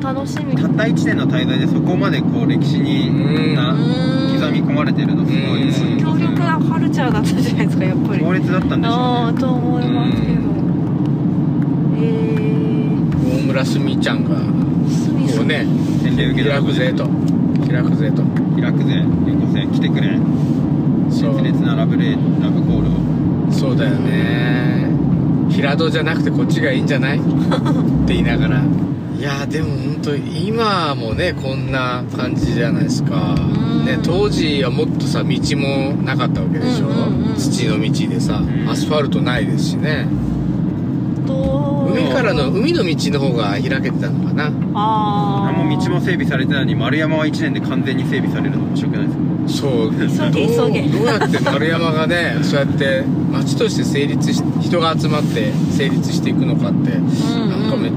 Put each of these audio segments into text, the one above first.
楽しみ。たった1年の滞在でそこまでこう歴史にうん。な刻み込まれてるのすごいで強力なカルチャーだったじゃないですかやっぱり。強烈だったん。でしょうねああと思いますけどえ大村すみちゃん。がこうね洗礼受けた開くぜと開くぜと開くぜ連合戦来てくれ熱烈なラブレーラブコールをそうだよね平戸じゃなくてこっちがいいんじゃない？って言いながら。いやでも本当今もねこんな感じじゃないですか、ん。ね、当時はもっとさ道もなかったわけでしょ、うんうんうん土の道でさん。アスファルトないですしねと。海からの海の道の方が開けてたのかな。ああ何も道も整備されてないのに丸山は1年で完全に整備されるの面白くないですかそう。急げどう急げ。どうやって丸山がね そうやって町として成立し人が集まって成立していくのかって、うんなんかめっ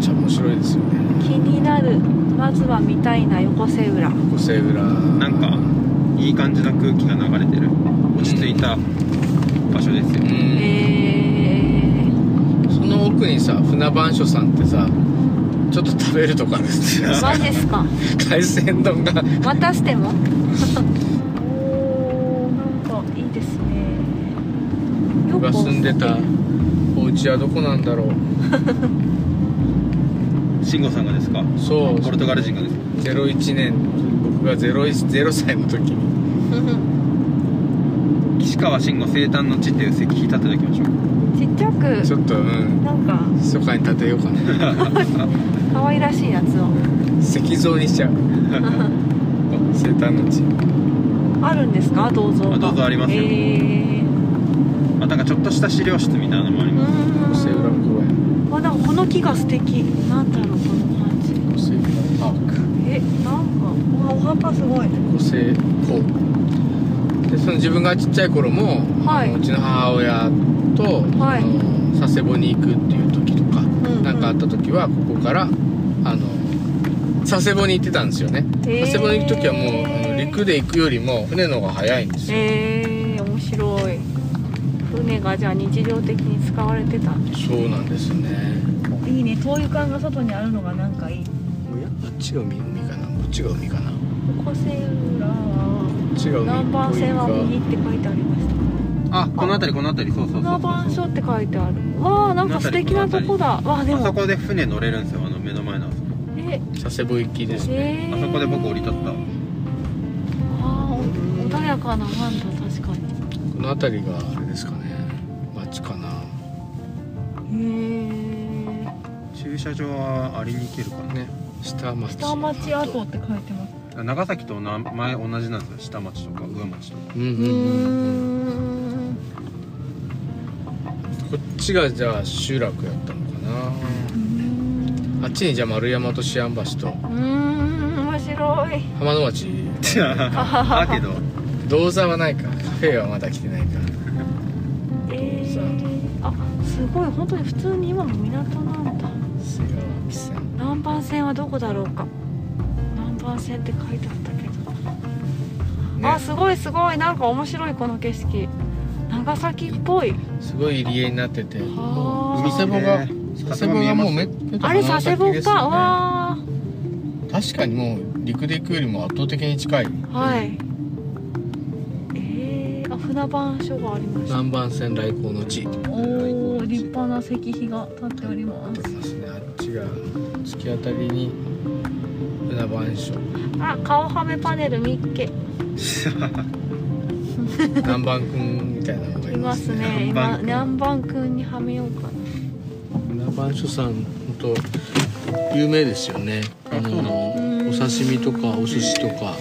ちゃ面白いですよね。気になる。まずは見たいな横瀬浦。小瀬浦。なんかいい感じの空気が流れてる。落ち着いた場所ですよ、うん。えその奥にさ船番所さんってさちょっと食べるとかですよー、マジですか。海鮮丼が。またしても？おーなんかいいですね。僕が住んでたお家はどこなんだろう。慎吾さんがですか？そう。ポルトガル人がですか？01年。僕が 0, 0歳の時に。岸川慎吾生誕の地っていう石碑立てておきましょ。うちっちゃくちょっとうん。なんか。密かに建てようかな。可愛らしいやつを。石像にしちゃう。生誕の地。あるんですか？銅像が。あ銅像ありますよ。えー、あなんかちょっとした資料室みたいなのもありうます。小瀬浦公園あなんかこの木が素敵。なんだろうこの感じ。パーク。えなんかお墓すごいでその自分がちっちゃい頃も、はい。あのうちの母親と、はい。あの佐世保に行くっていう時とかうん何、かあった時はここからあの佐世保に行ってたんですよね、佐世保に行く時はもうあの陸で行くよりも船の方が早いんですよ、えー、面白い。船がじゃあ日常的に使われてた。そうなんですね。いいね。灯油管が外にあるのがなんかいい。あっちが海海かな？こっちが海かな？こ小瀬浦はっちが海っぽいか。南蛮線は右って書いてありましたあこの辺りこの辺り。そうそうそう船番所そうって書いてある。わあなんか素敵なとこだ。わあであそもこで船乗れるんですよあの目の前の。あそこえ。佐世保行きですね。えー、あそこで僕降り立った。ああお穏やかな湾だ確かに。この辺りがあれですかね。町かな。へえ駐車場はありに行けるかな。ね。下町。下町跡って書いてます。長崎と名前同じなんですよ。下町とか上町とか。うんうんうーうんちがじゃあ集落やったのかな？あっちにじゃあ丸山と思案橋と。うーん面白い。浜野町。だけど銅座はないか。カフェはまだ来てないか。えー、あすごい。本当に普通に今も港なんだ。南蛮線はどこだろうか。南蛮線って書いてあったけど、ね。あすごいすごい。なんか面白いこの景色長崎っぽい。すごい入り江になってて。あー。佐世保がね佐世保がもうめあれ佐世保か、ねわ確かにもう陸で行くよりも圧倒的に近い。ーはい。えー、あ船番所がありました南蛮線来航の地。おお立派な石碑が立っておりまありますね。あっちが突き当たりに船番所。あ顔はめパネル見っけ 南蛮くんみたいなのがいいまますすね。南蛮今くん南蛮くんにはめようかな。船番所さん本当有名ですよね。あの？うん。お刺身とかお寿司とか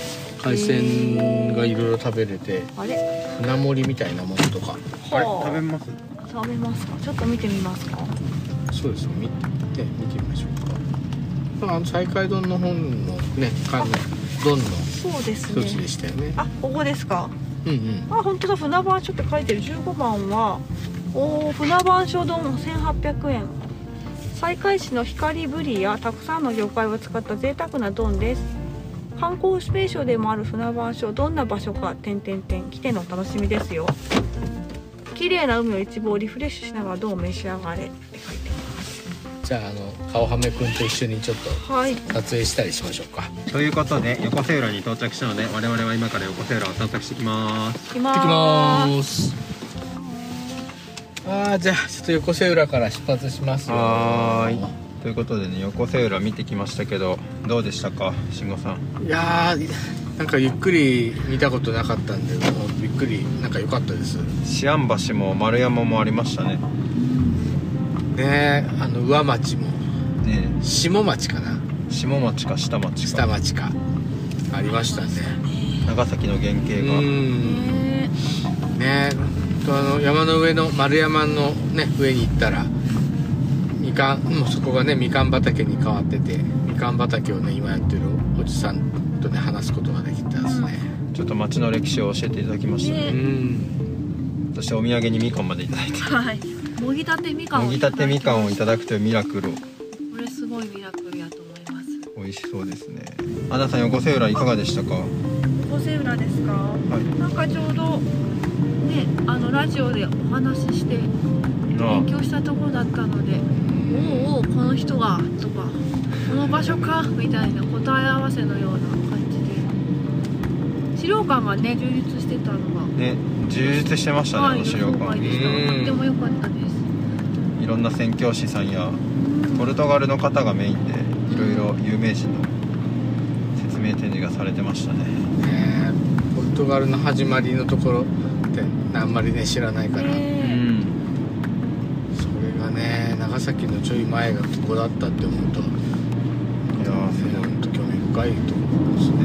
海鮮がいろいろ食べれてあれ？船盛りみたいなものとか。あ。れ？はあ食べます？食べますか？ちょっと見てみますか？そうですね見て見てみましょうか。あの西海丼の本のね缶の丼のそうです一つでねしたよね。あここですか？うんうん。あ本当だ。船番所って書いてる。15番はお船番所丼1800円。西海市の光ぶりやたくさんの魚介を使った贅沢な丼です。観光名所でもある船番所どんな場所か点々点来てのお楽しみですよ。綺麗な海を一望リフレッシュしながらどう召し上がれって書いてじゃああの顔はめくんと一緒にちょっと撮影したりしましょうか。ということで横瀬浦に到着したので我々は今から横瀬浦を散策してきます。行きま行ってきーます。あーじゃあちょっと横瀬浦から出発しますよ。はーい。ということでね横瀬浦見てきましたけどどうでしたか慎吾さん？いやーなんかゆっくり見たことなかったんでもうびっくり。なんか良かったです。思案橋も丸山もありましたねね。あの上町も。ね。下町かな。下町か下町下か町か。ありましたね。長崎の原型うが。ねん。ね。とあの山の上の丸山のね上に行ったらみかんもうそこがねみかん畑に変わっててみかん畑をね今やってるおじさんとね話すことができたですね。ちょっと町の歴史を教えていただきました。ねねうん。そしてお土産にみかんまでいただいて。はいもぎたてみかんをもぎたてみかんをいただくというミラクルを。これすごいミラクルやと思います。美味しそうですね。アンナさん横瀬浦いかがでしたか？小瀬浦ですか？はい。なんかちょうどねあのラジオでお話ししてあ勉強したところだったのでおおおうこの人がとかこの場所かみたいな答え合わせのような感じで。資料館がね充実してたのが。ね充実してましたね、あはいの資料館。でも良かったですいろんな宣教師さんやポルトガルの方がメインでいろいろ有名人の説明展示がされてましたね。ねポルトガルの始まりのところってあんまりね知らないから、うねんそれがね長崎のちょい前がここだったって思うといやーすごい興味深いと思うんですね。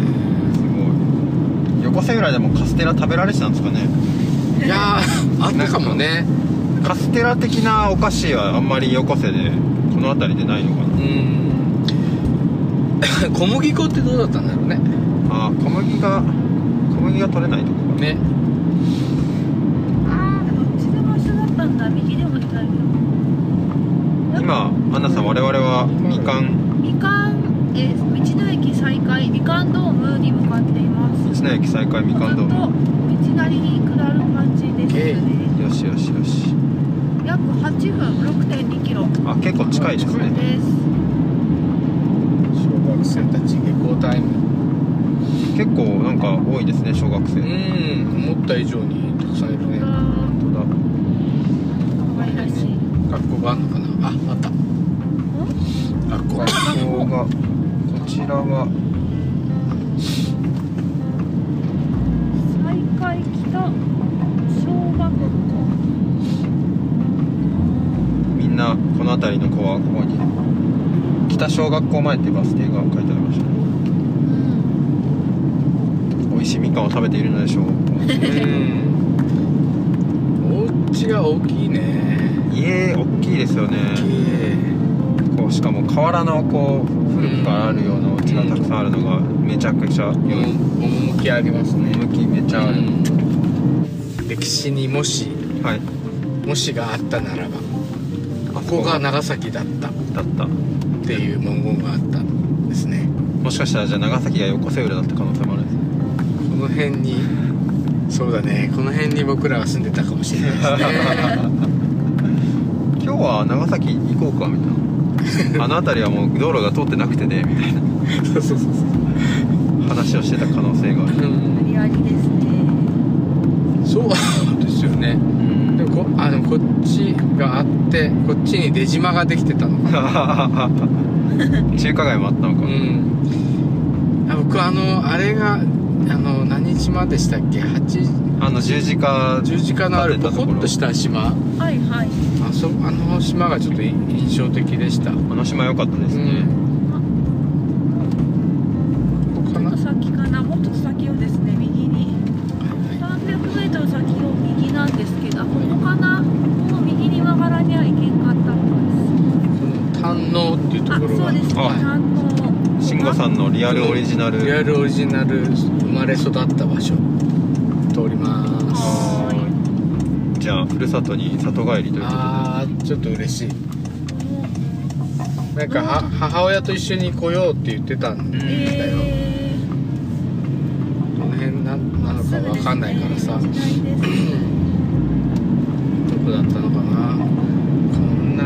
すごい。横瀬浦でもカステラ食べられてたんですかね。いやーあったかもねカステラ的なお菓子はあんまり横瀬でこの辺りでないのかうん。小麦粉ってどうだったんだろうね。なあー小麦が小麦が取れないとこか。ね。ああどっちでも一緒だったんだ。右でも左でも今アンナさん我々はみかん。みかんえー道の駅再開みかんドームに向かっています。道の駅再開みかんドーム道なりに下る感じですね。よしよしよし。約8分6.2キロ。あ結構近いですね。です。小学生たち下校タイム。結構なんか多いですね小学生。うん思った以上にたくさんいるね。あ本当だ。ー可愛らしい。学校があるのかな？ああった。学校学校が。こちらがの辺りの子はここに。北小学校前っていうバス停が書いてありました。ねうん。美味しいみかんを食べているのでしょう。うん。お家が大きいね。家大きいですよね。こうしかも河原のこう古くからあるようなお家がたくさんあるのがめちゃくちゃ趣ありますね。向きめちゃある、歴史にもしはい。もしがあったならば。あここが長崎だった。っだった。ていう文言があったんですね。もしかしたらじゃあ長崎が横瀬浦だった可能性もあるんですね。この辺にそうだね。この辺に僕らは住んでたかもしれないですね。今日は長崎行こうかみたいな。あの辺りはもう道路が通ってなくてねみたいな。そうそうそうそう。話をしてた可能性がある。うんありありですね。そうね。うん。でもこあでもこっちがあってこっちに出島ができてたのかな。中華街もあったのか、うん。あ僕あのあれがあの何島でしたっけ？八あの十字架十字架のあるポコッとした島。はいはい。あそあの島がちょっと印象的でした。あの島良かったですね、こリアルオリジナル。リアルオリジナル生まれ育った場所。通ります。はじゃあふるさとに里帰りということで。あーちょっと嬉しい。なんかは母親と一緒に来ようって言ってたんだよ、えどの辺ななのかわかんないからさ、ー、時代ですこだったのかな。こんな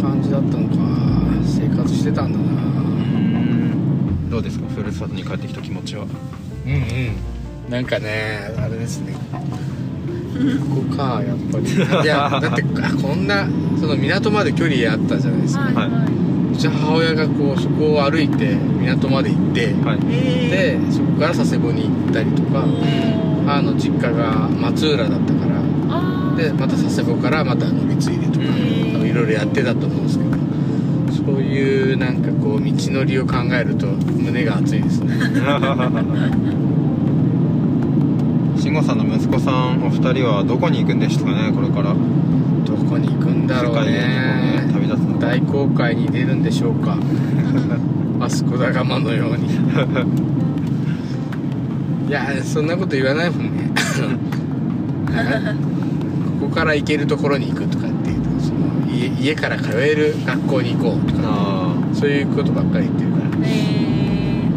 感じだったのか。生活してたんだな。うんどうですか？ふるさとに帰ってきた気持ちは。うんうん。なんかねあれですね。ここかやっぱり。いやだってあこんなその港まで距離あったじゃないですか、はいはい。うち母親がこうそこを歩いて港まで行って、はい。えでそこから佐世保に行ったりとかー。母の実家が松浦だったからでまた佐世保からまた乗り継いでとかいろいろやってたと思うんですけどそういうなんかこう道のりを考えると胸が熱いですね。慎吾さんの息子さんお二人はどこに行くんでしたかねこれから。どこに行くんだろう世界へね旅立つの。大航海に出るんでしょうか。マスコダガマのように。いやそんなこと言わないもんね。ここから行けるところに行くと家家から通える学校に行こうとかあそういうことばっかり言ってるから。え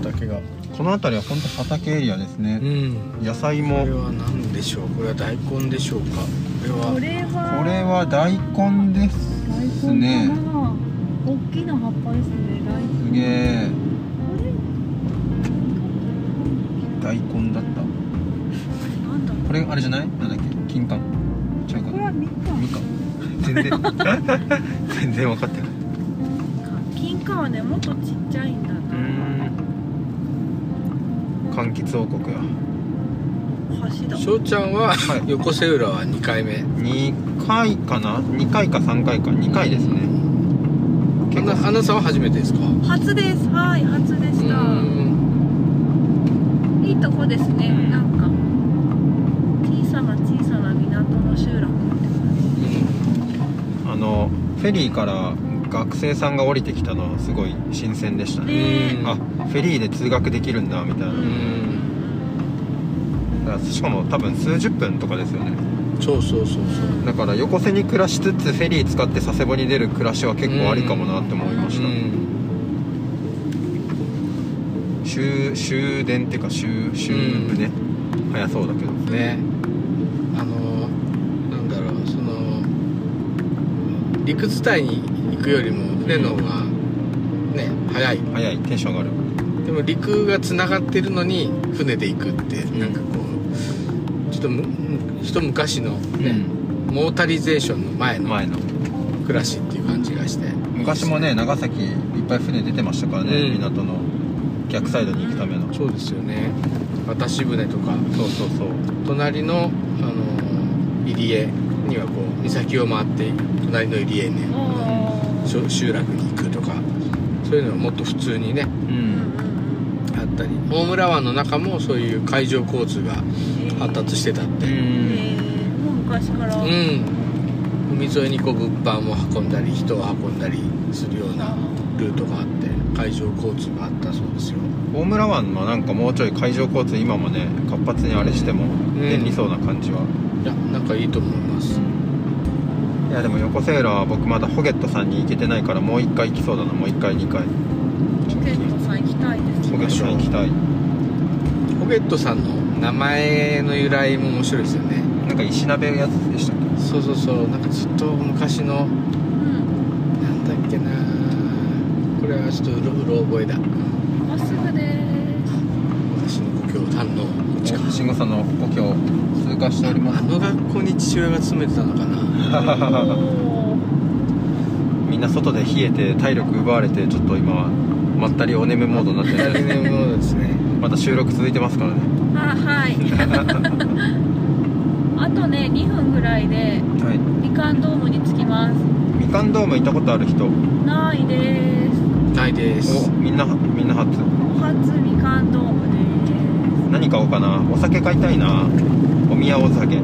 畑が。あこの辺りは本当畑エリアですね、ん。野菜こもれは何でしょう？これは大根でしょうか？これは。これは。大根です大根ね大きな葉っぱですね。大根すげえ。大根。だった。なんだろう。これあれじゃない？なんだっけ？金柑全然全然分かってない。金柑はねもっとちっちゃいんだな。柑橘王国や橋だ。翔ちゃんははい。横瀬浦は2回目。2回かな？2回か3回か。2回ですね。アナアナさんは初めてですか？初です。はい初でした。うん。いいとこですねうん。なんか小さな小さな港の集落って感あのフェリーから学生さんが降りてきたのすごい新鮮でしたね。あフェリーで通学できるんだみたいな、だしかも多分数十分とかですよね。そうそうそうそう。だから横瀬に暮らしつつフェリー使って佐世保に出る暮らしは結構ありかもなって思いました、うん。終終電っていうか終終ね、早そうだけど。ねあのなんだろうその陸伝いに行くよりも船の方がね早い。早い。テンション上がる。でも陸がつながってるのに船で行くってん。なんかこうちょっとむ一昔のね、モータリゼーションの前の前の。暮らしっていう感じがして。昔もね長崎いっぱい船出てましたからね、うん。港の。逆サイドに行くための。そうですよね。渡し船とか。そうそうそう。隣の、あの入り江にはこう岬を回って隣の入り江ねおしょ集落に行くとかそういうのがもっと普通にねううん。んあったり。大村湾の中もそういう海上交通が発達してたって。うえんー。もう昔から。うん。海沿いにこう物販を運んだり人を運んだりするようなルートがあって海上交通があったそうですよ。大村湾はなんかもうちょい海上交通今もね活発にあれしても便利そうな感じは、いやなんかいいと思います。いやでも横セーラーは僕まだホゲットさんに行けてないからもう一回行きそうだな。もう一回二回。ポケットさん行きたいです。ホゲットさん行きたい。ホゲットさんの名前の由来も面白いですよね。なんか石鍋やつでしたっけ？そうそうそう。なんかずっと昔のうんなんだっけなこれはちょっとうろうろ覚えだまっすぐで私の故郷丹野。こっちか慎吾さんの故郷通過しております。あの学校に父親が勤めてたのかな。みんな外で冷えて体力奪われてちょっと今まったりお眠モードになってる。ん来で年もですねまた収録続いてますからね。あはい。あとね2分ぐらいではい。みかんドームに着きます。みかんドーム行ったことある人？ないですないです。おみんなみんな初。お初みかんドームで何買おうかな。お酒買いたいな。お宮お酒。道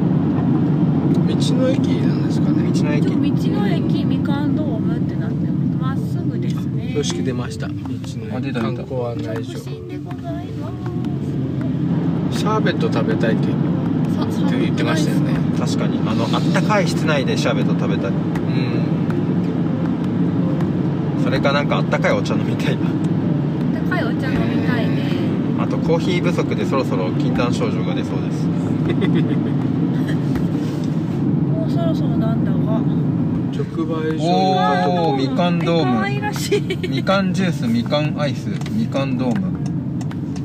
道の駅なんですかね。のすで駅も道の駅みかんドームってなってます。まっすぐですね。標識出ました。道の駅。あ出た出た。観光案内所。直進でございまシャーベット食べたいって。すさって言ってましたよね。確かに。あのあったかい室内でシャーベット食べたい。うんそれかなんかあったかいお茶飲みたいな。高いお茶飲みたいね。あとコーヒー不足でそろそろ禁断症状が出そうです。もうそろそろなんだが直売所おーみかんドーム。みかんジュースみかんアイスみかんドーム。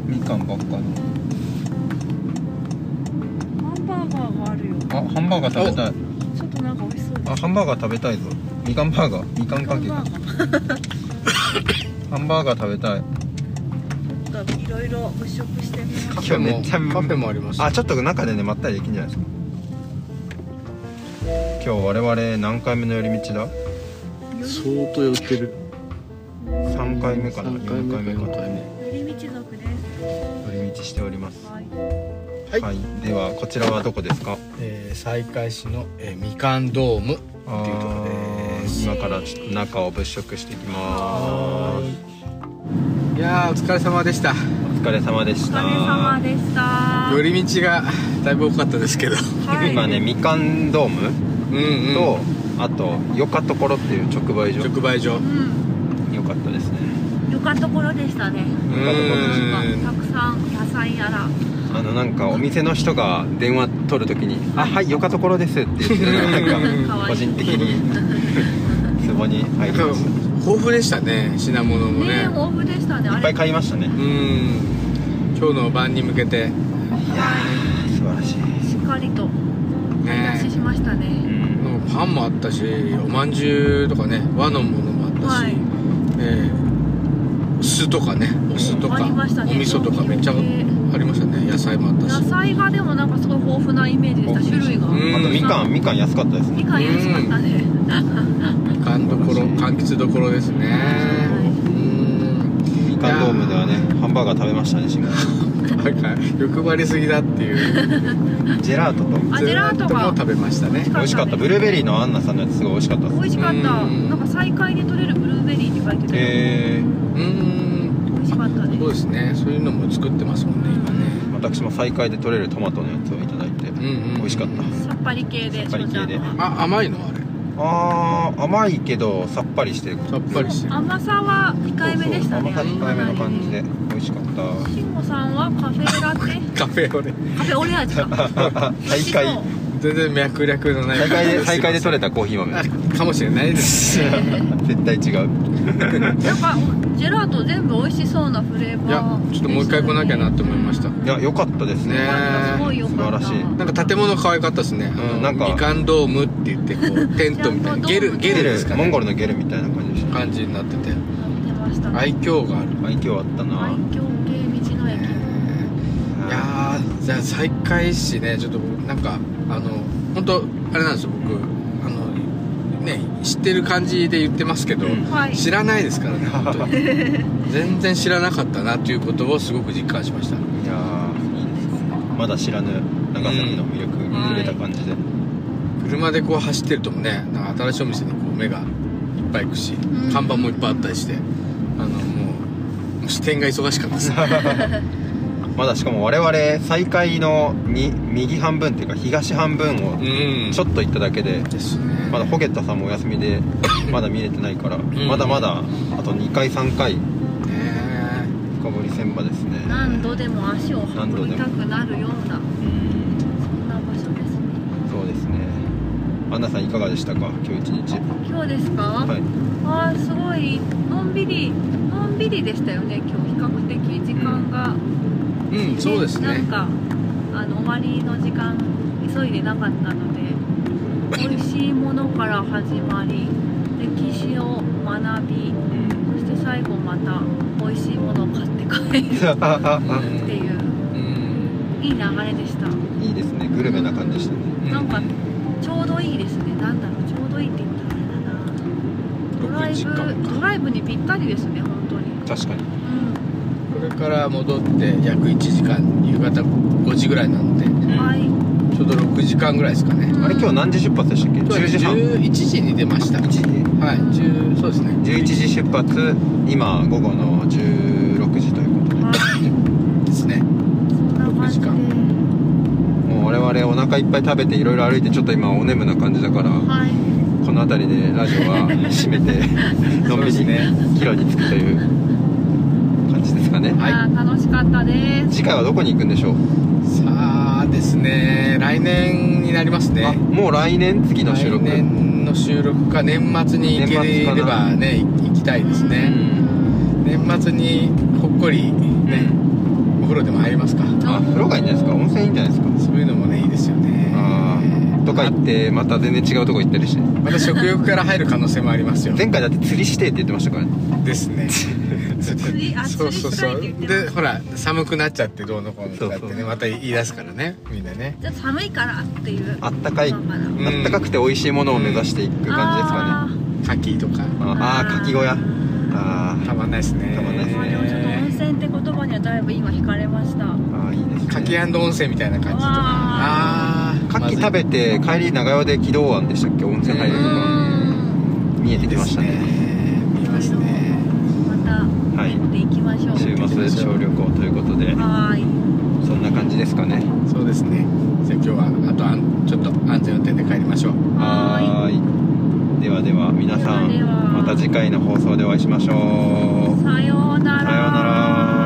みかんばっかのハンバーガーがあるよ。あハンバーガー食べたい。ちょっとなんか美味しそうあハンバーガー食べたいぞみかんバーガーみかんか。けハンバーガー。ハンバーガー食べたい。ちょっといろいろ物色してみまカす。フェも今日めっちゃカフェもあります。あちょっと中でねまったりできんじゃないですか。今日我々何回目の寄り道だ？相当寄ってる。3回目かな？3 4回目か4回目。寄り道族です。寄り道しております。はい。はい。ではこちらはどこですか？えー、西海市の、えーみかんドームあっていうところーです今からちょっと中を物色してい。きますいやーお疲れ様でした。お疲れ様でおした。疲れ様でした。寄り道がだいぶ多かったですけど。はい。今ねみかんドームうんうん。と、あとよかところっていう直売所。直売所。うん。よかったですね。よかところでしたね。うんなん。かたくさん野菜やらあのなんかお店の人が電話取るときに「あはいよかところです」って言ってるのがなんか 個人的にツボに入りました。豊富でしたね品物もね。ね豊富でしたね。いっぱい買いましたね。うん。今日の晩に向けて。いやー素晴らしい。しっかりと買い出ししましたうねん。なんかパンもあったしおまんじゅうとかね和のものもあったし、はい。えーお酢とかねお酢とか、ね。お味噌とかめっちゃありましたね。野菜もあったし。野菜がでもなんかすごい豊富なイメージでした。種類が。うん。あとみかん。みかん安かったですね。みかん安かったね。みかんどころ柑橘どころですね。うんみかんドームではねハンバーガー食べましたねしん なんか欲張りすぎだっていう。ジェラートと。あジェラートがも食べましたね。美美味しかった。ブルーベリーのアンナさんのやつすごい美味しかった。です美味しかった。うん。なんか再開で取れるブルーベリーって書いてたよ。えうん美味しかったねそうですね。そういうのも作ってますもんね今ね。ー、私も再開で取れるトマトのやつをいただいて、うんうん。美味しかった。さっぱり系でさっぱり系で。あ甘いの？あれ。あー甘いけどさっぱりしてる。さっぱりしてる。甘さは控えめでしたね。そうそう甘さ控えめの感じで美味しかった。慎吾さんはカフェラテ カフェオレ。カフェオレ味か。再開。全然脈絡のない。再開で再開で取れたコーヒー豆あかもしれないです 絶対違う。なんかジェラート全部美味しそうなフレーいやバーちょっともう一回来なきゃなって思いました。いや良かったですね。ねすごいよかった。素晴らしい。なんか建物可愛かったですね、うんなんか。みかんドームって言ってこうテントみたいな。ゲルゲルですかね。モンゴルのゲルみたいな感じでした。感じになってて。出ましたね。愛嬌がある。愛嬌あったな。愛嬌系道の駅。いやーじゃあ再開しね。ちょっとなんかあの本当あれなんですよ僕知ってる感じで言ってますけど、うん。はい。知らないですからね本当に。全然知らなかったなということをすごく実感しました。いやー。いいですねまだ知らぬ長崎の魅力に触れた感じで、車でこう走ってるともねなんか新しいお店にこう目がいっぱい行くし、ん。看板もいっぱいあったりしてあのもうもう支店が忙しかったです まだしかも我々再開のに右半分っていうか東半分をうん。ちょっと行っただけで、ですね。まだホゲッタさんもお休みでまだ見れてないから、ん。まだまだあと2回3回ね深掘り千場ですね。何度でも足を運びたくなるようなうんそんな場所ですね。そうですね。アンナさんいかがでしたか？今日一日。今日ですか、はい。あーすごいのんびりのんびりでしたよね。今日比較的時間が、うんそうですね。なんかあの終わりの時間急いでなかったので美味しいものから始まり歴史を学びうん。そして最後また美味しいものを買って帰るっていううん。いい流れでした。いいですね。グルメな感じでしたね。なんかちょうどいいですね。なんだろうちょうどいいって言ったらあれだな。ドライ6時間か。ブドライブにぴったりですね本当に。確かに。うこれから戻って約1時間夕方5時ぐらいなので。んはい。ちょうど6時間ぐらいですかね。うん。あれ今日何時出発でしたっけ？10時半11時に出ました。1時。はい10そうですね。11時出発今午後の16時ということで。はい。ですね。そんな感じで。6時もう我々お腹いっぱい食べていろいろ歩いてちょっと今お眠な感じだからはい。この辺りでラジオは閉めて のんびりね。帰路に着くというね。はい。楽しかったです。次回はどこに行くんでしょう？さあはですね来年になりますあねもう来年次の収録？来年の収録か年末に行ければねい行きたいですうね、ん。年末にほっこりね、お風呂でも入りますか。あ風呂がいいんじゃないですか？温泉いいんじゃないですか？そういうのもねいいですよね。あーとか言ってまた全然違うとこ行ってるしまた食欲から入る可能性もありますよ前回だって釣りしてって言ってましたからね。ですね。釣りあそうそうそう釣りしたいって言ってましたでほら寒くなっちゃってどうのこうのとかってねまた言い出すからねみんなね。じゃあ寒いからっていうあったかい。まあったかくて美味しいものを目指していく感じですかね。牡蠣とか。ああー。かき小屋。あー。たまんないですね。たまんないですね。まあでもちょっと温泉って言葉にはだいぶ今惹かれました。あーいいですね。牡蠣温泉みたいな感じとか。わああ牡蠣食べて帰り長屋で軌道湾でしたっけ？温泉入るとか。見えてきましたね。見えますね。またはい行っていきましょう。週末小旅行ということで。はーい。そんな感じですかね。そうですね。じゃあ今日はあとあんちょっと安全運転で帰りましょう。はーい。ではでは皆さんではでは。また次回の放送でお会いしましょう。さようなら。さようなら